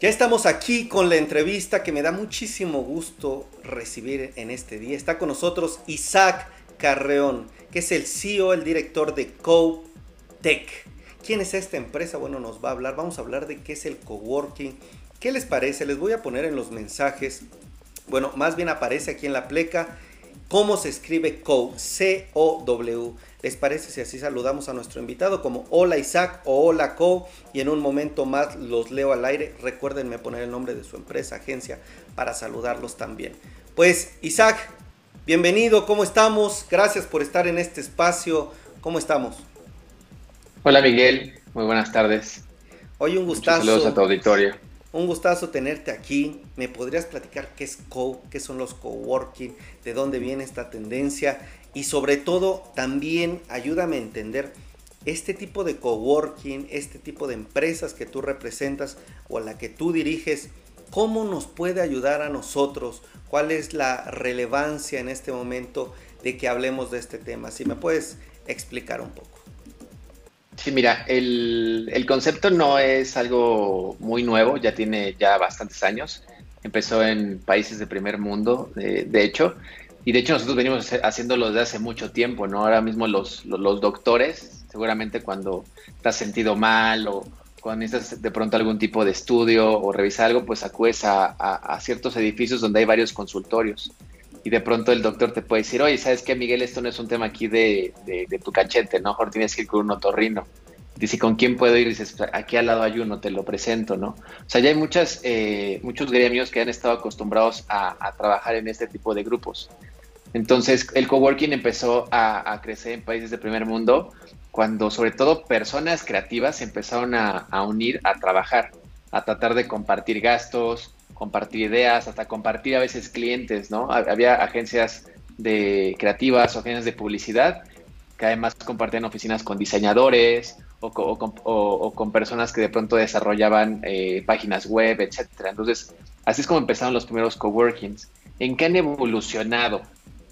Ya estamos aquí con la entrevista que me da muchísimo gusto recibir en este día. Está con nosotros Isaac Carreón, que es el CEO, el director de CoTech. ¿Quién es esta empresa? Bueno, nos va a hablar. Vamos a hablar de qué es el coworking. ¿Qué les parece? Les voy a poner en los mensajes. Bueno, más bien aparece aquí en la pleca cómo se escribe CO, C-O-W. ¿Les parece si así saludamos a nuestro invitado como hola Isaac o hola Co? Y en un momento más los leo al aire. Recuérdenme poner el nombre de su empresa, agencia, para saludarlos también. Pues Isaac, bienvenido, ¿cómo estamos? Gracias por estar en este espacio. ¿Cómo estamos? Hola Miguel, muy buenas tardes. Hoy un gustazo. saludos a tu auditorio. Un gustazo tenerte aquí. ¿Me podrías platicar qué es Co, qué son los coworking, de dónde viene esta tendencia y sobre todo también ayúdame a entender este tipo de coworking, este tipo de empresas que tú representas o a la que tú diriges, ¿cómo nos puede ayudar a nosotros? ¿Cuál es la relevancia en este momento de que hablemos de este tema? Si me puedes explicar un poco. Sí, mira, el, el concepto no es algo muy nuevo, ya tiene ya bastantes años. Empezó en países de primer mundo, de, de hecho, y de hecho nosotros venimos haciéndolo desde hace mucho tiempo, ¿no? Ahora mismo los, los, doctores, seguramente cuando te sentido mal o cuando necesitas de pronto algún tipo de estudio o revisar algo, pues acudes a, a, ciertos edificios donde hay varios consultorios. Y de pronto el doctor te puede decir, oye, ¿sabes qué, Miguel? Esto no es un tema aquí de, de, tu cachete, ¿no? Mejor tienes que ir con un otorrino. Dice, ¿con quién puedo ir? Dices, pues, aquí al lado hay uno, te lo presento, ¿no? O sea, ya hay muchas, eh, muchos gremios que han estado acostumbrados a, a, trabajar en este tipo de grupos. Entonces, el coworking empezó a, crecer en países de primer mundo cuando sobre todo personas creativas empezaron a, unir a trabajar, a tratar de compartir gastos, compartir ideas, hasta compartir a veces clientes, ¿no? Había agencias de creativas o agencias de publicidad que además compartían oficinas con diseñadores o, con personas que de pronto desarrollaban eh, páginas web, etcétera. Entonces, así es como empezaron los primeros coworkings. ¿En qué han evolucionado?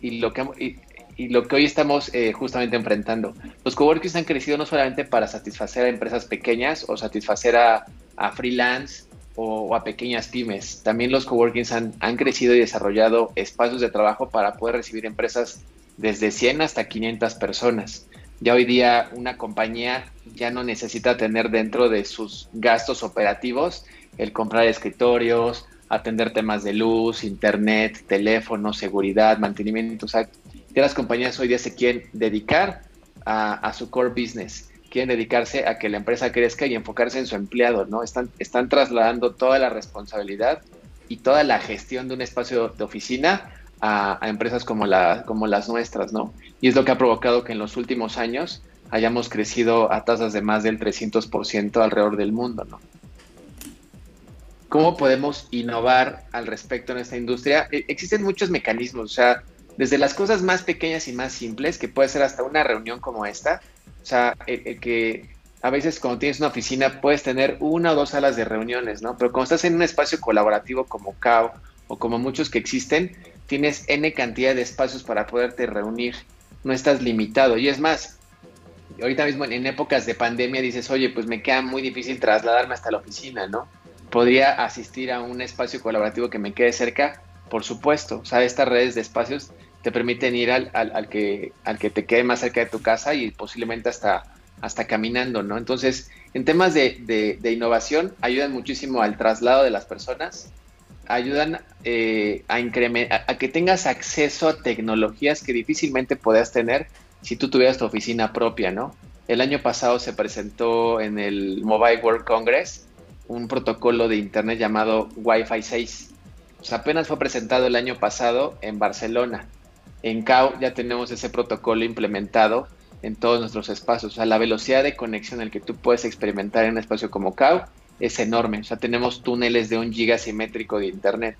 y lo que, y, lo que hoy estamos eh, justamente enfrentando. Los coworkings han crecido no solamente para satisfacer a empresas pequeñas o satisfacer a, freelance o, a pequeñas pymes. También los coworkings han, crecido y desarrollado espacios de trabajo para poder recibir empresas desde 100 hasta 500 personas. Ya hoy día una compañía ya no necesita tener dentro de sus gastos operativos el comprar escritorios, atender temas de luz, internet, teléfono, seguridad, mantenimiento. O sea, que las compañías hoy día se quieren dedicar a, su core business, quieren dedicarse a que la empresa crezca y enfocarse en su empleado, ¿no? Están, están trasladando toda la responsabilidad y toda la gestión de un espacio de oficina a, empresas como, la, como las nuestras, ¿no? Y es lo que ha provocado que en los últimos años hayamos crecido a tasas de más del 300% alrededor del mundo, ¿no? ¿Cómo podemos innovar al respecto en esta industria? E, existen muchos mecanismos, o sea, desde las cosas más pequeñas y más simples, que puede ser hasta una reunión como esta, o sea, que a veces cuando tienes una oficina puedes tener una o dos salas de reuniones, ¿no? Pero cuando estás en un espacio colaborativo como CAO o como muchos que existen, tienes N cantidad de espacios para poderte reunir, no estás limitado. Y es más, ahorita mismo en épocas de pandemia dices, oye, pues me queda muy difícil trasladarme hasta la oficina, ¿no? podría asistir a un espacio colaborativo que me quede cerca, por supuesto. O sea, estas redes de espacios te permiten ir al, al, que, al que te quede más cerca de tu casa y posiblemente hasta, hasta caminando, ¿no? Entonces, en temas de, de, innovación, ayudan muchísimo al traslado de las personas, ayudan eh, a, incrementar, a que tengas acceso a tecnologías que difícilmente podías tener si tú tuvieras tu oficina propia, ¿no? El año pasado se presentó en el Mobile World Congress un protocolo de Internet llamado Wi-Fi 6. apenas fue presentado el año pasado en Barcelona. En CAO ya tenemos ese protocolo implementado en todos nuestros espacios. O sea, la velocidad de conexión el que tú puedes experimentar en un espacio como CAO es enorme. O sea, tenemos túneles de un giga simétrico de Internet.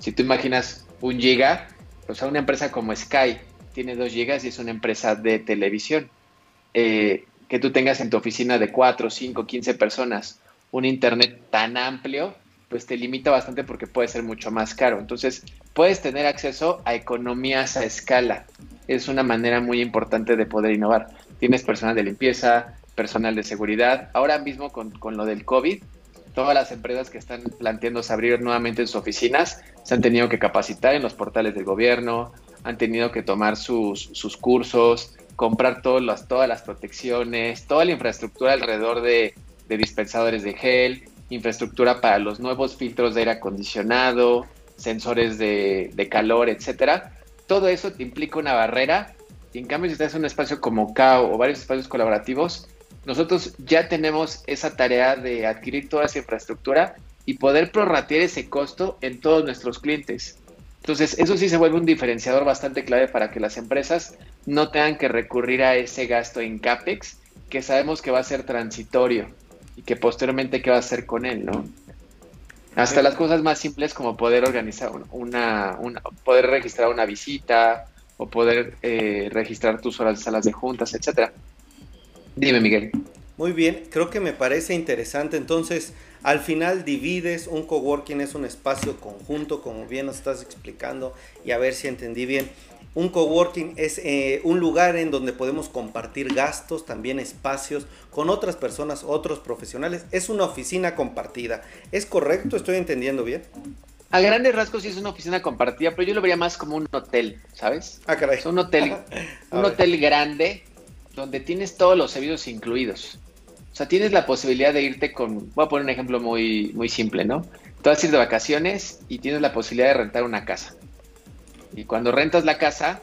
Si tú imaginas un giga, o sea, una empresa como Sky tiene dos gigas y es una empresa de televisión. Eh, que tú tengas en tu oficina de 4, 5, 15 personas un Internet tan amplio, pues te limita bastante porque puede ser mucho más caro. Entonces, puedes tener acceso a economías a escala. Es una manera muy importante de poder innovar. Tienes personal de limpieza, personal de seguridad. Ahora mismo con, lo del COVID, todas las empresas que están planteándose abrir nuevamente sus oficinas se han tenido que capacitar en los portales del gobierno, han tenido que tomar sus, sus cursos, comprar todas las, todas las protecciones, toda la infraestructura alrededor de, dispensadores de gel, infraestructura para los nuevos filtros de aire acondicionado, sensores de, calor, etcétera. Todo eso te implica una barrera. Y en cambio, si estás en un espacio como CAO o varios espacios colaborativos, nosotros ya tenemos esa tarea de adquirir toda esa infraestructura y poder prorratear ese costo en todos nuestros clientes. Entonces, eso sí se vuelve un diferenciador bastante clave para que las empresas no tengan que recurrir a ese gasto en CAPEX, que sabemos que va a ser transitorio y que posteriormente qué va a hacer con él, ¿no? Hasta las cosas más simples como poder organizar una, una poder registrar una visita o poder eh, registrar tus horas de salas de juntas, etcétera. Dime, Miguel. Muy bien, creo que me parece interesante. Entonces, al final divides, un coworking es un espacio conjunto, como bien nos estás explicando, y a ver si entendí bien. Un coworking es eh, un lugar en donde podemos compartir gastos, también espacios con otras personas, otros profesionales. Es una oficina compartida. ¿Es correcto? ¿Estoy entendiendo bien? A grandes rasgos sí es una oficina compartida, pero yo lo vería más como un hotel, ¿sabes? Ah, caray. Es un hotel, un hotel grande donde tienes todos los servicios incluidos. O sea, tienes la posibilidad de irte con, voy a poner un ejemplo muy, muy simple, ¿no? Tú vas a ir de vacaciones y tienes la posibilidad de rentar una casa. Y cuando rentas la casa,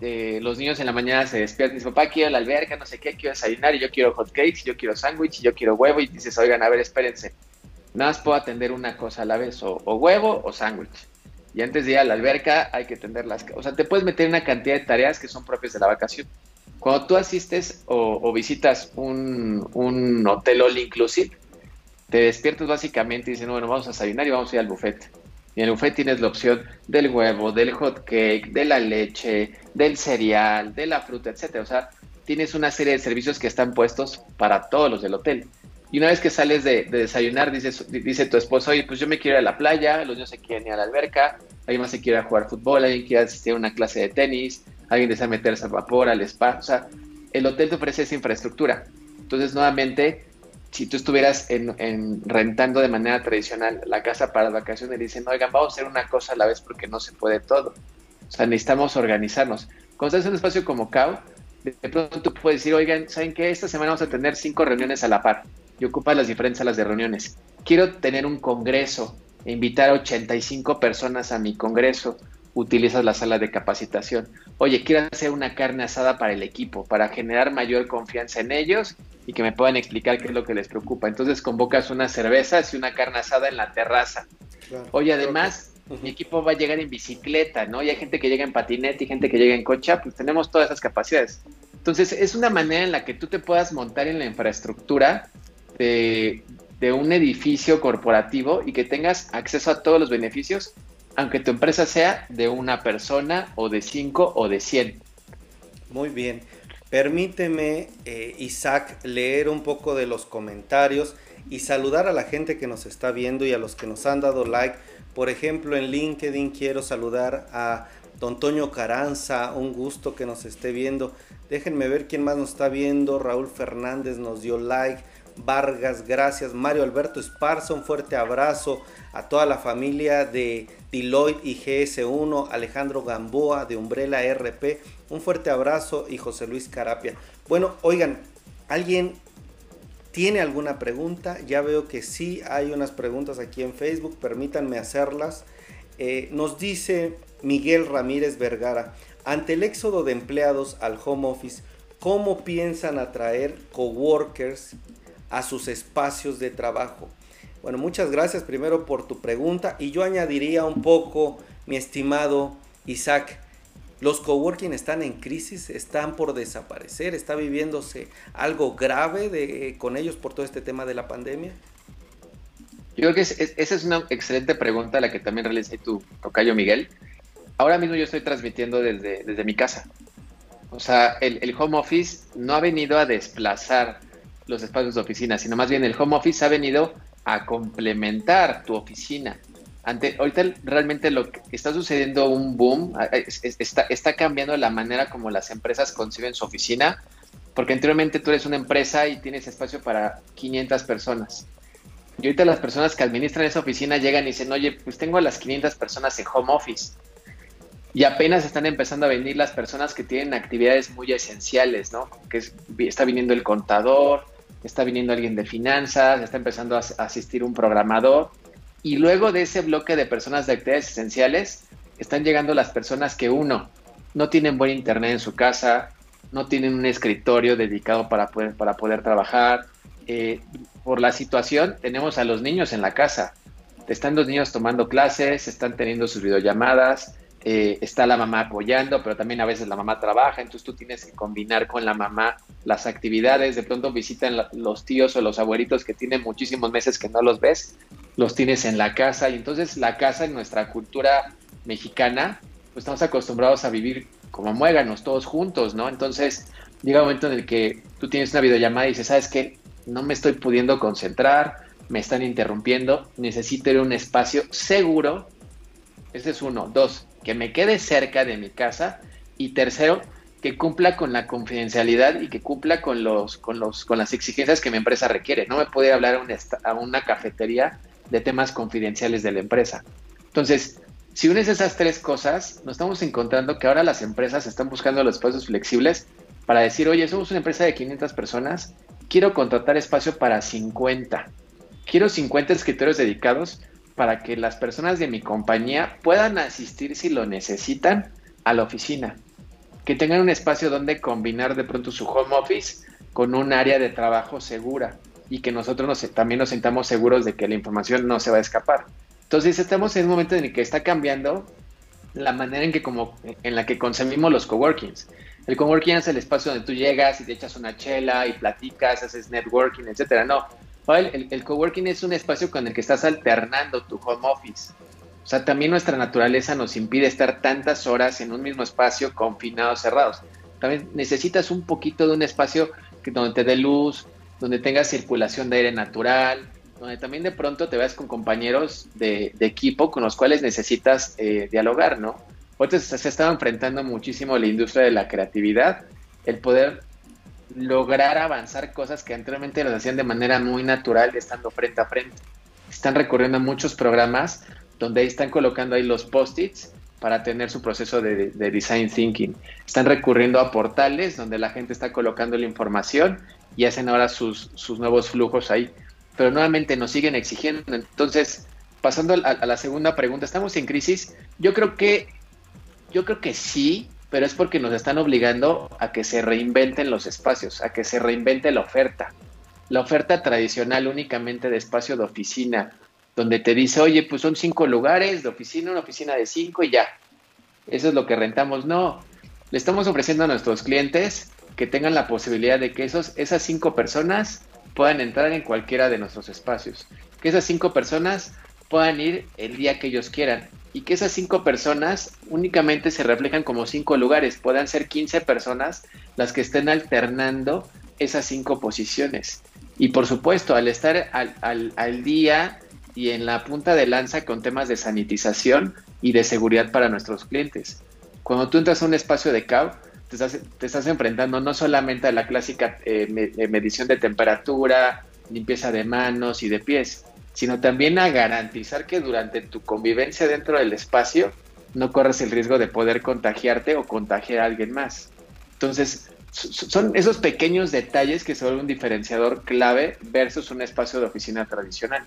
eh, los niños en la mañana se despiertan y dicen, papá, quiero la alberca, no sé qué, quiero desayunar, y yo quiero hot cakes, yo quiero sándwich, y yo quiero huevo, y dices, oigan, a ver, espérense, nada más puedo atender una cosa a la vez, o, huevo o sándwich. Y antes de ir a la alberca hay que atender las... O sea, te puedes meter una cantidad de tareas que son propias de la vacación. Cuando tú asistes o, visitas un, hotel all inclusive, te despiertas básicamente y dicen, bueno, vamos a desayunar y vamos a ir al buffet. Y en buffet tienes la opción del huevo, del hot cake, de la leche, del cereal, de la fruta, etcétera. O sea, tienes una serie de servicios que están puestos para todos los del hotel. Y una vez que sales de, desayunar, dice tu esposo, oye, pues yo me quiero ir a la playa, los niños se quieren ir a la alberca, alguien más se quiere jugar fútbol, alguien quiere asistir a una clase de tenis, alguien desea meterse al vapor, al spa, o sea, el hotel te ofrece esa infraestructura. Entonces, nuevamente, si tú estuvieras en, rentando de manera tradicional la casa para vacaciones, dicen, oigan, vamos a hacer una cosa a la vez porque no se puede todo. O sea, necesitamos organizarnos. Cuando estás en un espacio como CAO, de pronto tú puedes decir, oigan, ¿saben qué? Esta semana vamos a tener cinco reuniones a la par y ocupas las diferentes salas de reuniones. Quiero tener un congreso e invitar a 85 personas a mi congreso utilizas la sala de capacitación. Oye, quiero hacer una carne asada para el equipo, para generar mayor confianza en ellos y que me puedan explicar qué es lo que les preocupa. Entonces convocas unas cervezas y una carne asada en la terraza. Oye, además, mi equipo va a llegar en bicicleta, ¿no? Y hay gente que llega en patinete y gente que llega en coche, pues tenemos todas esas capacidades. Entonces, es una manera en la que tú te puedas montar en la infraestructura de, de un edificio corporativo y que tengas acceso a todos los beneficios aunque tu empresa sea de una persona o de cinco o de cien. Muy bien. Permíteme, eh, Isaac, leer un poco de los comentarios y saludar a la gente que nos está viendo y a los que nos han dado like. Por ejemplo, en LinkedIn quiero saludar a Don Toño Caranza, un gusto que nos esté viendo. Déjenme ver quién más nos está viendo. Raúl Fernández nos dio like. Vargas, gracias. Mario Alberto Esparza, un fuerte abrazo a toda la familia de Deloitte y GS1, Alejandro Gamboa de Umbrella RP, un fuerte abrazo y José Luis Carapia. Bueno, oigan, ¿alguien tiene alguna pregunta? Ya veo que sí hay unas preguntas aquí en Facebook, permítanme hacerlas. Eh, nos dice Miguel Ramírez Vergara, ante el éxodo de empleados al home office, ¿cómo piensan atraer coworkers a sus espacios de trabajo. Bueno, muchas gracias primero por tu pregunta y yo añadiría un poco, mi estimado Isaac, los coworking están en crisis, están por desaparecer, está viviéndose algo grave de, con ellos por todo este tema de la pandemia. Yo creo que esa es una excelente pregunta la que también realicé tu tocayo Miguel. Ahora mismo yo estoy transmitiendo desde, desde mi casa. O sea, el, el home office no ha venido a desplazar los espacios de oficina, sino más bien el home office ha venido a complementar tu oficina. Ante, ahorita realmente lo que está sucediendo un boom, está, está cambiando la manera como las empresas conciben su oficina, porque anteriormente tú eres una empresa y tienes espacio para 500 personas. Y ahorita las personas que administran esa oficina llegan y dicen, oye, pues tengo a las 500 personas en home office. Y apenas están empezando a venir las personas que tienen actividades muy esenciales, ¿no? Que está viniendo el contador, está viniendo alguien de finanzas, está empezando a asistir un programador. Y luego de ese bloque de personas de actividades esenciales, están llegando las personas que uno, no tienen buen internet en su casa, no tienen un escritorio dedicado para poder, para poder trabajar. Eh, por la situación, tenemos a los niños en la casa. Están los niños tomando clases, están teniendo sus videollamadas, eh, está la mamá apoyando, pero también a veces la mamá trabaja, entonces tú tienes que combinar con la mamá las actividades, de pronto visitan los tíos o los abuelitos que tienen muchísimos meses que no los ves, los tienes en la casa y entonces la casa en nuestra cultura mexicana, pues estamos acostumbrados a vivir como muéganos, todos juntos, ¿no? Entonces llega un momento en el que tú tienes una videollamada y dices, ¿sabes qué? No me estoy pudiendo concentrar, me están interrumpiendo, necesito ir a un espacio seguro. Ese es uno. Dos, que me quede cerca de mi casa y tercero, que cumpla con la confidencialidad y que cumpla con los con los con las exigencias que mi empresa requiere. No me puede hablar a una, cafetería de temas confidenciales de la empresa. Entonces, si unes esas tres cosas, nos estamos encontrando que ahora las empresas están buscando los espacios flexibles para decir, oye, somos una empresa de 500 personas, quiero contratar espacio para 50. Quiero 50 escritorios dedicados para que las personas de mi compañía puedan asistir si lo necesitan a la oficina, que tengan un espacio donde combinar de pronto su home office con un área de trabajo segura y que nosotros también nos sintamos seguros de que la información no se va a escapar. Entonces estamos en un momento en el que está cambiando la manera en que como en la que consumimos los coworkings. El coworking es el espacio donde tú llegas y te echas una chela y platicas, haces networking, etcétera. No, el, coworking es un espacio con el que estás alternando tu home office. O sea, también nuestra naturaleza nos impide estar tantas horas en un mismo espacio confinados, cerrados. También necesitas un poquito de un espacio que, donde te dé luz, donde tengas circulación de aire natural, donde también de pronto te veas con compañeros de, equipo con los cuales necesitas eh, dialogar, ¿no? Ahorita se estaba enfrentando muchísimo la industria de la creatividad, el poder lograr avanzar cosas que anteriormente las hacían de manera muy natural estando frente a frente. Están recorriendo muchos programas donde están colocando ahí los post-its para tener su proceso de, design thinking. Están recurriendo a portales donde la gente está colocando la información y hacen ahora sus, nuevos flujos ahí. Pero nuevamente nos siguen exigiendo. Entonces, pasando a, a la segunda pregunta, ¿estamos en crisis? Yo creo que, yo creo que sí, pero es porque nos están obligando a que se reinventen los espacios, a que se reinvente la oferta. La oferta tradicional únicamente de espacio de oficina, donde te dice, oye, pues son cinco lugares de oficina, una oficina de cinco y ya. Eso es lo que rentamos. No, le estamos ofreciendo a nuestros clientes que tengan la posibilidad de que esos, esas cinco personas puedan entrar en cualquiera de nuestros espacios. Que esas cinco personas puedan ir el día que ellos quieran y que esas cinco personas únicamente se reflejan como cinco lugares, puedan ser 15 personas las que estén alternando esas cinco posiciones. Y por supuesto, al estar al, día y en la punta de lanza con temas de sanitización y de seguridad para nuestros clientes. Cuando tú entras a un espacio de CAU, te estás, te estás enfrentando no solamente a la clásica eh, eh, medición de temperatura, limpieza de manos y de pies, sino también a garantizar que durante tu convivencia dentro del espacio no corras el riesgo de poder contagiarte o contagiar a alguien más. Entonces, son esos pequeños detalles que son un diferenciador clave versus un espacio de oficina tradicional.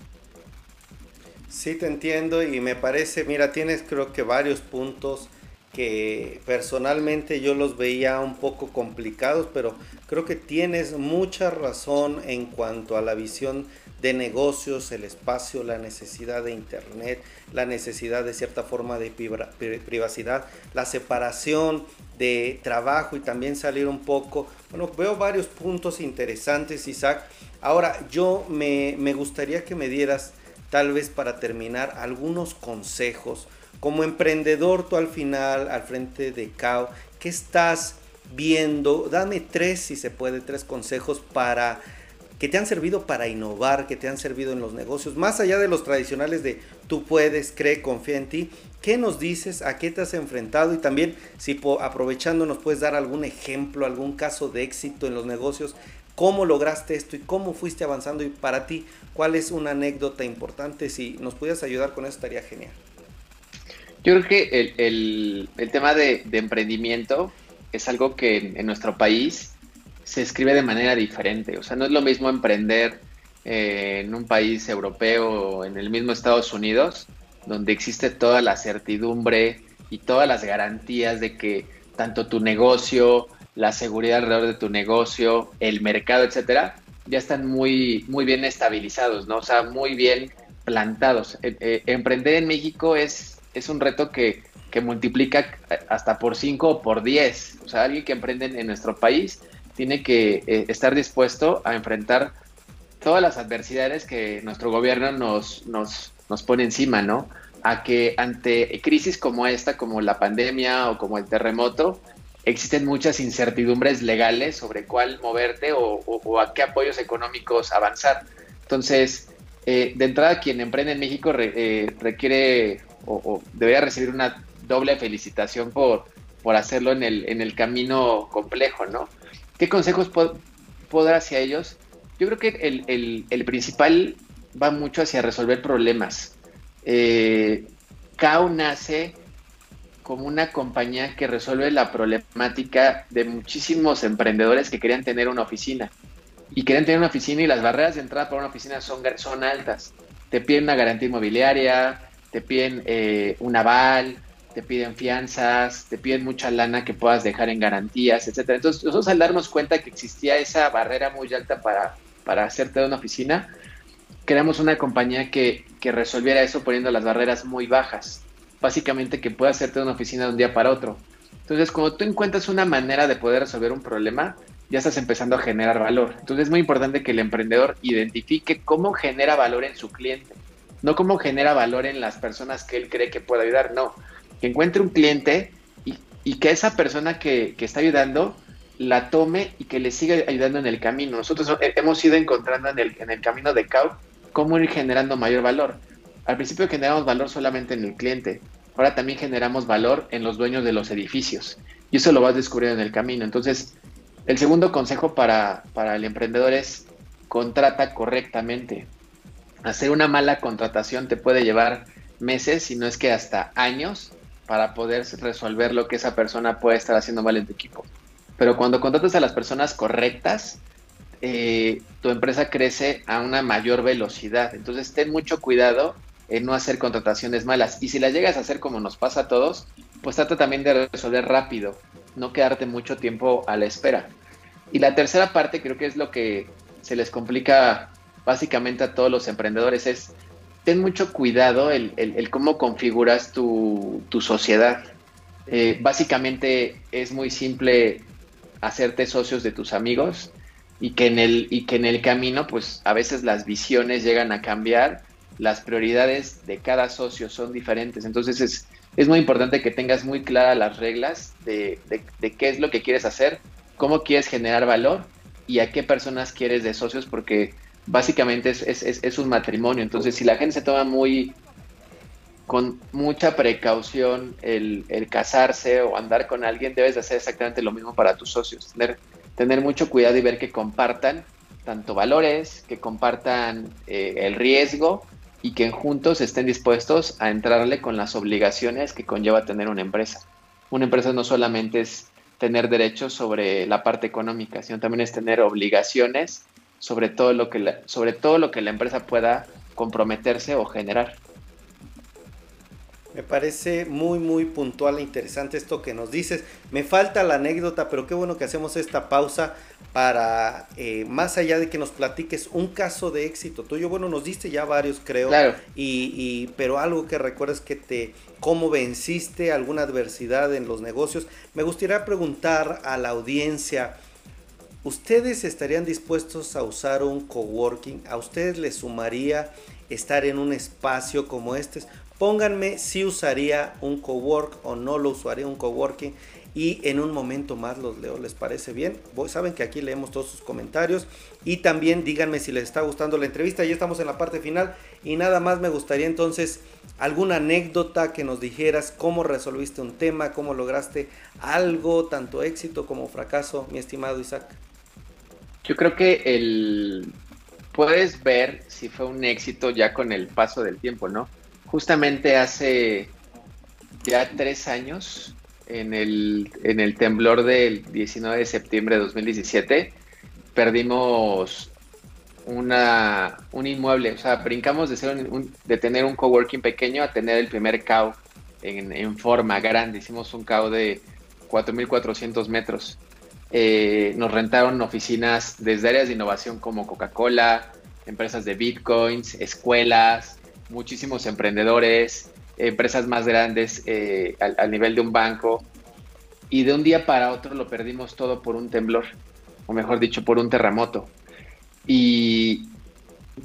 Sí, te entiendo y me parece, mira, tienes creo que varios puntos que personalmente yo los veía un poco complicados, pero creo que tienes mucha razón en cuanto a la visión de negocios, el espacio, la necesidad de internet, la necesidad de cierta forma de privacidad, la separación de trabajo y también salir un poco. Bueno, veo varios puntos interesantes, Isaac. Ahora, yo me, me gustaría que me dieras, tal vez para terminar, algunos consejos. Como emprendedor, tú al final, al frente de CAO, ¿qué estás viendo? Dame tres, si se puede, tres consejos para que te han servido para innovar, que te han servido en los negocios, más allá de los tradicionales de tú puedes, cree, confía en ti. ¿Qué nos dices? ¿A qué te has enfrentado? Y también, si aprovechando nos puedes dar algún ejemplo, algún caso de éxito en los negocios, cómo lograste esto y cómo fuiste avanzando y para ti, cuál es una anécdota importante. Si nos pudieras ayudar con eso, estaría genial. Yo creo que el, tema de, emprendimiento es algo que en, nuestro país se escribe de manera diferente. O sea, no es lo mismo emprender eh, en un país europeo o en el mismo Estados Unidos, donde existe toda la certidumbre y todas las garantías de que tanto tu negocio, la seguridad alrededor de tu negocio, el mercado, etcétera, ya están muy, muy bien estabilizados, ¿no? O sea, muy bien plantados. Eh, eh, emprender en México es, es un reto que, que multiplica hasta por 5 o por 10. O sea, alguien que emprende en nuestro país tiene que eh, estar dispuesto a enfrentar todas las adversidades que nuestro gobierno nos, nos, nos pone encima, ¿no? A que ante crisis como esta, como la pandemia o como el terremoto, existen muchas incertidumbres legales sobre cuál moverte o, a qué apoyos económicos avanzar. Entonces, eh, de entrada, quien emprende en México eh, requiere o, debería recibir una doble felicitación por, por hacerlo en el, en el camino complejo, ¿no? ¿Qué consejos puedo, dar hacia ellos? Yo creo que el, el, principal va mucho hacia resolver problemas. Eh, nace como una compañía que resuelve la problemática de muchísimos emprendedores que querían tener una oficina. Y querían tener una oficina y las barreras de entrada para una oficina son, son altas. Te piden una garantía inmobiliaria, te piden eh, un aval, te piden fianzas, te piden mucha lana que puedas dejar en garantías, etcétera. Entonces, nosotros al darnos cuenta que existía esa barrera muy alta para, para hacerte una oficina, creamos una compañía que, que resolviera eso poniendo las barreras muy bajas básicamente que pueda hacerte una oficina de un día para otro. Entonces, cuando tú encuentras una manera de poder resolver un problema, ya estás empezando a generar valor. Entonces, es muy importante que el emprendedor identifique cómo genera valor en su cliente, no cómo genera valor en las personas que él cree que puede ayudar, no. Que encuentre un cliente y, que esa persona que, está ayudando la tome y que le siga ayudando en el camino. Nosotros hemos ido encontrando en el, camino de CAU cómo ir generando mayor valor. Al principio generamos valor solamente en el cliente, ahora también generamos valor en los dueños de los edificios y eso lo vas descubriendo en el camino. Entonces, el segundo consejo para, el emprendedor es contrata correctamente. Hacer una mala contratación te puede llevar meses, si no es que hasta años, para poder resolver lo que esa persona puede estar haciendo mal en tu equipo. Pero cuando contratas a las personas correctas, eh, tu empresa crece a una mayor velocidad. Entonces, ten mucho cuidado en no hacer contrataciones malas. Y si las llegas a hacer como nos pasa a todos, pues trata también de resolver rápido, no quedarte mucho tiempo a la espera. Y la tercera parte creo que es lo que se les complica básicamente a todos los emprendedores es ten mucho cuidado el, cómo configuras tu, sociedad. Eh, básicamente es muy simple hacerte socios de tus amigos y que en el y que en el camino pues a veces las visiones llegan a cambiar las prioridades de cada socio son diferentes. Entonces es, es muy importante que tengas muy claras las reglas de, qué es lo que quieres hacer, cómo quieres generar valor y a qué personas quieres de socios, porque básicamente es, es, un matrimonio. Entonces si la gente se toma muy con mucha precaución el, el, casarse o andar con alguien, debes de hacer exactamente lo mismo para tus socios. Tener, tener mucho cuidado y ver que compartan tanto valores, que compartan eh, el riesgo y que juntos estén dispuestos a entrarle con las obligaciones que conlleva tener una empresa. Una empresa no solamente es tener derechos sobre la parte económica, sino también es tener obligaciones sobre todo lo que la, sobre todo lo que la empresa pueda comprometerse o generar. Me parece muy, muy puntual e interesante esto que nos dices. Me falta la anécdota, pero qué bueno que hacemos esta pausa para, eh, más allá de que nos platiques un caso de éxito tuyo. Bueno, nos diste ya varios, creo. Claro. Y, y, pero algo que recuerdes que te, cómo venciste alguna adversidad en los negocios. Me gustaría preguntar a la audiencia, ¿ustedes estarían dispuestos a usar un coworking? ¿A ustedes les sumaría estar en un espacio como este? Pónganme si usaría un cowork o no lo usaría un coworking y en un momento más los leo. ¿Les parece bien? Saben que aquí leemos todos sus comentarios y también díganme si les está gustando la entrevista. Ya estamos en la parte final y nada más me gustaría entonces alguna anécdota que nos dijeras cómo resolviste un tema, cómo lograste algo, tanto éxito como fracaso, mi estimado Isaac. Yo creo que el puedes ver si fue un éxito ya con el paso del tiempo, ¿no? Justamente hace ya tres años, en el, en el temblor del 19 de septiembre de 2017, perdimos una, un inmueble, o sea, brincamos de, ser de tener un coworking pequeño a tener el primer CAO en, en forma grande. Hicimos un CAO de 4.400 metros. Eh, nos rentaron oficinas desde áreas de innovación como Coca-Cola, empresas de bitcoins, escuelas, muchísimos emprendedores, empresas más grandes eh, al, nivel de un banco. Y de un día para otro lo perdimos todo por un temblor, o mejor dicho, por un terremoto. Y,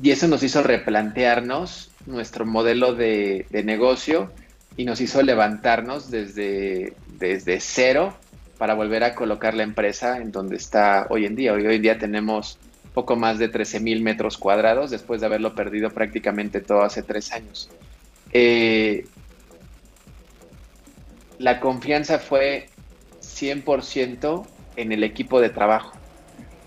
eso nos hizo replantearnos nuestro modelo de, de negocio y nos hizo levantarnos desde, desde cero para volver a colocar la empresa en donde está hoy en día. Hoy, hoy en día tenemos poco más de 13 mil metros cuadrados después de haberlo perdido prácticamente todo hace tres años. Eh, la confianza fue 100% en el equipo de trabajo.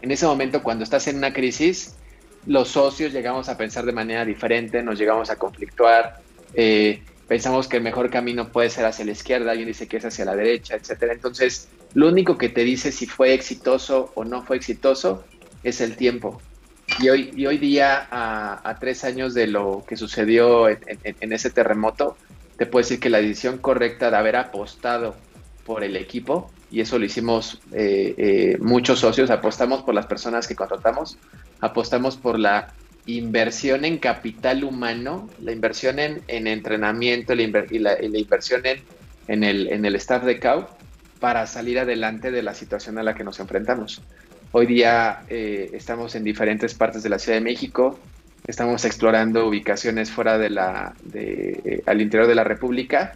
En ese momento, cuando estás en una crisis, los socios llegamos a pensar de manera diferente, nos llegamos a conflictuar. Eh, pensamos que el mejor camino puede ser hacia la izquierda, alguien dice que es hacia la derecha, etcétera. Entonces, lo único que te dice si fue exitoso o no fue exitoso es el tiempo. Y hoy, y hoy día, a, tres años de lo que sucedió en, ese terremoto, te puedo decir que la decisión correcta de haber apostado por el equipo, y eso lo hicimos eh, eh, muchos socios, apostamos por las personas que contratamos, apostamos por la inversión en capital humano, la inversión en, entrenamiento y, la, inversión en, el, en el staff de CAU para salir adelante de la situación a la que nos enfrentamos. Hoy día eh, estamos en diferentes partes de la Ciudad de México, estamos explorando ubicaciones fuera de la, eh, al interior de la República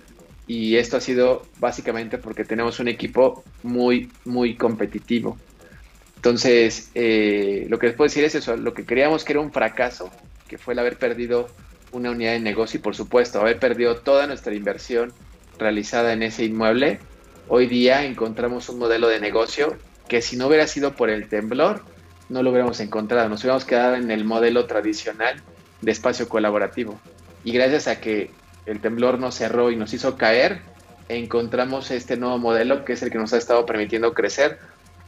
y esto ha sido básicamente porque tenemos un equipo muy, muy competitivo. Entonces, eh, lo que les puedo decir es eso, lo que creíamos que era un fracaso, que fue el haber perdido una unidad de negocio y por supuesto haber perdido toda nuestra inversión realizada en ese inmueble, hoy día encontramos un modelo de negocio que si no hubiera sido por el temblor, no lo hubiéramos encontrado, nos hubiéramos quedado en el modelo tradicional de espacio colaborativo. Y gracias a que el temblor nos cerró y nos hizo caer, encontramos este nuevo modelo que es el que nos ha estado permitiendo crecer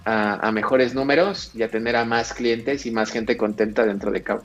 a, mejores números y a tener a más clientes y más gente contenta dentro de Cabo.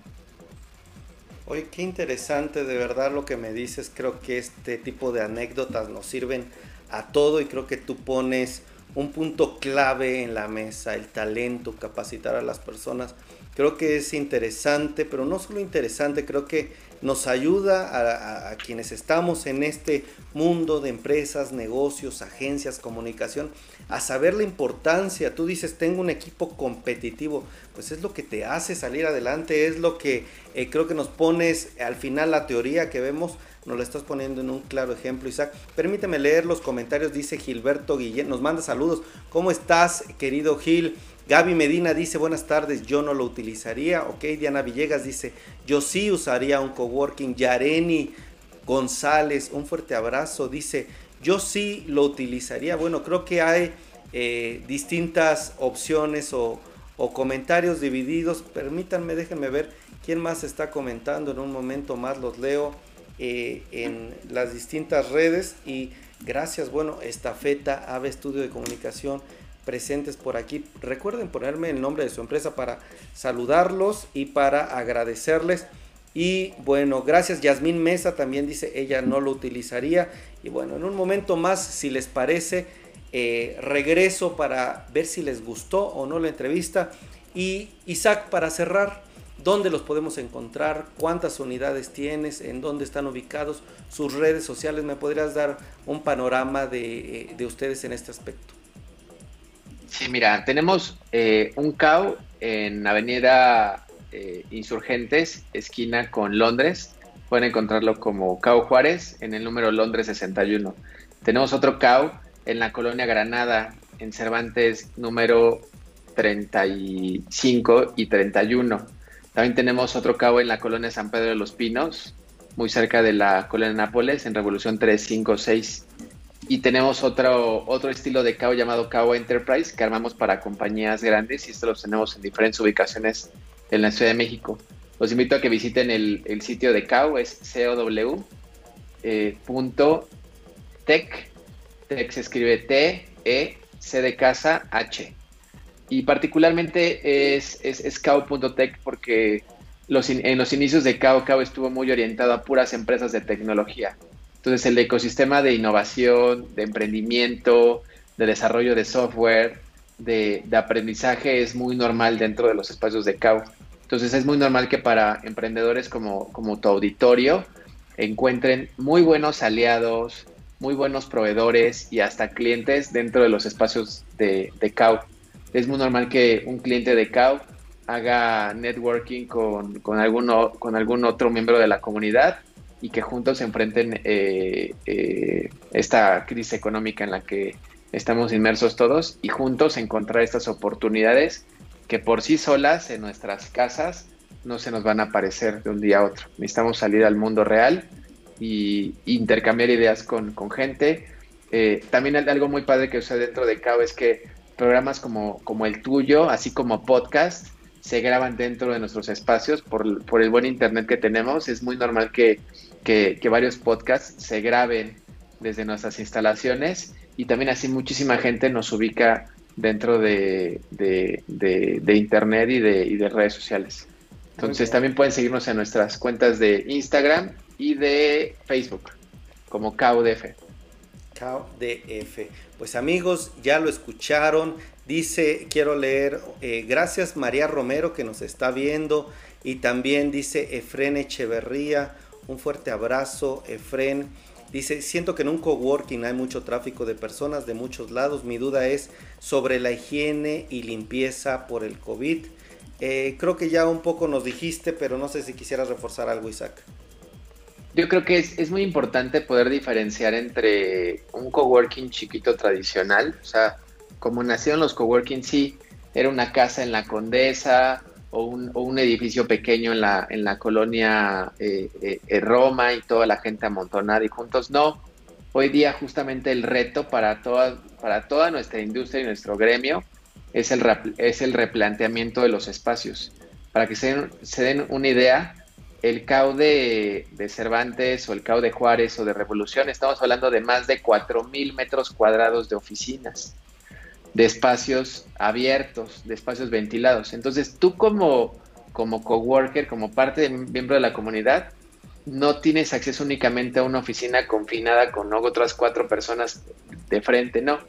Oye, qué interesante de verdad lo que me dices. Creo que este tipo de anécdotas nos sirven a todo y creo que tú pones un punto clave en la mesa, el talento, capacitar a las personas. Creo que es interesante, pero no solo interesante, creo que nos ayuda a, quienes estamos en este mundo de empresas, negocios, agencias, comunicación, a saber la importancia. Tú dices, tengo un equipo competitivo, pues es lo que te hace salir adelante, es lo que eh, creo que nos pones al final la teoría que vemos, nos lo estás poniendo en un claro ejemplo, Isaac. Permíteme leer los comentarios, dice Gilberto Guillén, nos manda saludos. ¿Cómo estás, querido Gil? Gaby Medina dice, buenas tardes, yo no lo utilizaría. Ok, Diana Villegas dice, yo sí usaría un coworking. Yareni González, un fuerte abrazo, dice, yo sí lo utilizaría. Bueno, creo que hay eh, distintas opciones o, comentarios divididos. Permítanme, déjenme ver quién más está comentando. En un momento más los leo eh, en las distintas redes. Y gracias, bueno, Estafeta, Ave Estudio de Comunicación presentes por aquí. Recuerden ponerme el nombre de su empresa para saludarlos y para agradecerles. Y bueno, gracias. Yasmín Mesa también dice ella no lo utilizaría. Y bueno, en un momento más, si les parece, eh, regreso para ver si les gustó o no la entrevista. Y Isaac, para cerrar, ¿dónde los podemos encontrar? ¿Cuántas unidades tienes? ¿En dónde están ubicados? ¿Sus redes sociales? ¿Me podrías dar un panorama de, eh, de ustedes en este aspecto? Sí, mira, tenemos eh, un CAU en Avenida eh, Insurgentes, esquina con Londres. Pueden encontrarlo como CAU Juárez en el número Londres 61. Tenemos otro CAU en la colonia Granada, en Cervantes número 35 y 31. También tenemos otro CAU en la colonia San Pedro de los Pinos, muy cerca de la colonia Nápoles, en Revolución 356. Y tenemos otro, otro estilo de CAO llamado CAO Enterprise que armamos para compañías grandes y esto los tenemos en diferentes ubicaciones en la Ciudad de México. Los invito a que visiten el, sitio de CAO, es cow.tech. Eh, tech, tech se escribe T, E, C de casa, H. Y particularmente es, es, es CAO.tech porque los, en los inicios de CAO, CAO estuvo muy orientado a puras empresas de tecnología. Entonces el ecosistema de innovación, de emprendimiento, de desarrollo de software, de, de aprendizaje es muy normal dentro de los espacios de CAO. Entonces es muy normal que para emprendedores como, como tu auditorio encuentren muy buenos aliados, muy buenos proveedores y hasta clientes dentro de los espacios de, de CAU. Es muy normal que un cliente de CAU haga networking con, con, alguno, con algún otro miembro de la comunidad y que juntos se enfrenten eh, eh, esta crisis económica en la que estamos inmersos todos y juntos encontrar estas oportunidades que por sí solas en nuestras casas no se nos van a aparecer de un día a otro. Necesitamos salir al mundo real y intercambiar ideas con, gente. Eh, también algo muy padre que sucede dentro de CAO es que programas como, como el tuyo, así como podcast, se graban dentro de nuestros espacios por, el buen internet que tenemos. Es muy normal que, varios podcasts se graben desde nuestras instalaciones y también así muchísima gente nos ubica dentro de, internet y de, y de redes sociales. Entonces también pueden seguirnos en nuestras cuentas de Instagram y de Facebook como KUDF. KUDF. Pues amigos, ya lo escucharon. Dice, quiero leer, eh, gracias María Romero que nos está viendo. Y también dice Efren Echeverría, un fuerte abrazo, Efren. Dice, siento que en un coworking hay mucho tráfico de personas de muchos lados. Mi duda es sobre la higiene y limpieza por el COVID. Eh, creo que ya un poco nos dijiste, pero no sé si quisieras reforzar algo, Isaac. Yo creo que es, muy importante poder diferenciar entre un coworking chiquito tradicional, o sea, como nacieron los coworking, sí, era una casa en la Condesa o un, edificio pequeño en la, en la colonia eh, eh, Roma y toda la gente amontonada y juntos. No, hoy día justamente el reto para toda, para toda nuestra industria y nuestro gremio es el, es el replanteamiento de los espacios. Para que se se den una idea, el CAU de, Cervantes o el CAU de Juárez o de Revolución, estamos hablando de más de 4.000 metros cuadrados de oficinas, de espacios abiertos, de espacios ventilados. Entonces, tú como, como coworker, como parte de miembro de la comunidad, no tienes acceso únicamente a una oficina confinada con otras cuatro personas de frente, no.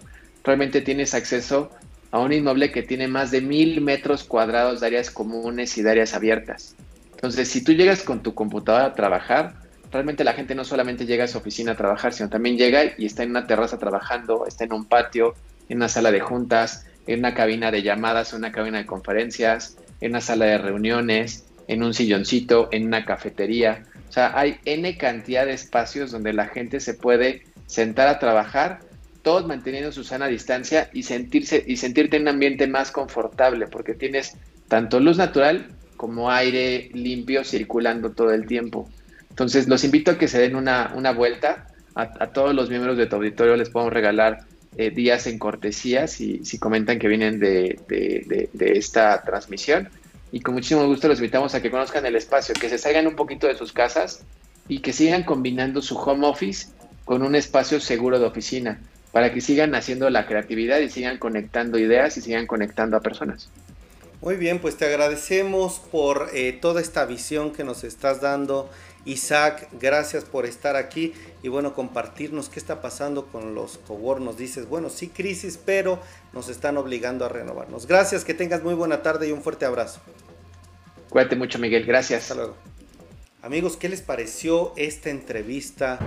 Realmente tienes acceso a un inmueble que tiene más de mil metros cuadrados de áreas comunes y de áreas abiertas. Entonces, si tú llegas con tu computadora a trabajar, realmente la gente no solamente llega a su oficina a trabajar, sino también llega y está en una terraza trabajando, está en un patio, en una sala de juntas, en una cabina de llamadas, en una cabina de conferencias, en una sala de reuniones, en un silloncito, en una cafetería. O sea, hay N cantidad de espacios donde la gente se puede sentar a trabajar, todos manteniendo su sana distancia y sentirse y sentirte en un ambiente más confortable, porque tienes tanto luz natural como aire limpio circulando todo el tiempo. Entonces, los invito a que se den una, vuelta. A, todos los miembros de tu auditorio les podemos regalar eh, días en cortesía si, si comentan que vienen de, esta transmisión. Y con muchísimo gusto los invitamos a que conozcan el espacio, que se salgan un poquito de sus casas y que sigan combinando su home office con un espacio seguro de oficina, para que sigan haciendo la creatividad y sigan conectando ideas y sigan conectando a personas. Muy bien, pues te agradecemos por eh, toda esta visión que nos estás dando. Isaac, gracias por estar aquí y bueno, compartirnos qué está pasando con los cowork. Nos dices, bueno, sí crisis, pero nos están obligando a renovarnos. Gracias, que tengas muy buena tarde y un fuerte abrazo. Cuídate mucho, Miguel. Gracias. Hasta luego. Amigos, ¿qué les pareció esta entrevista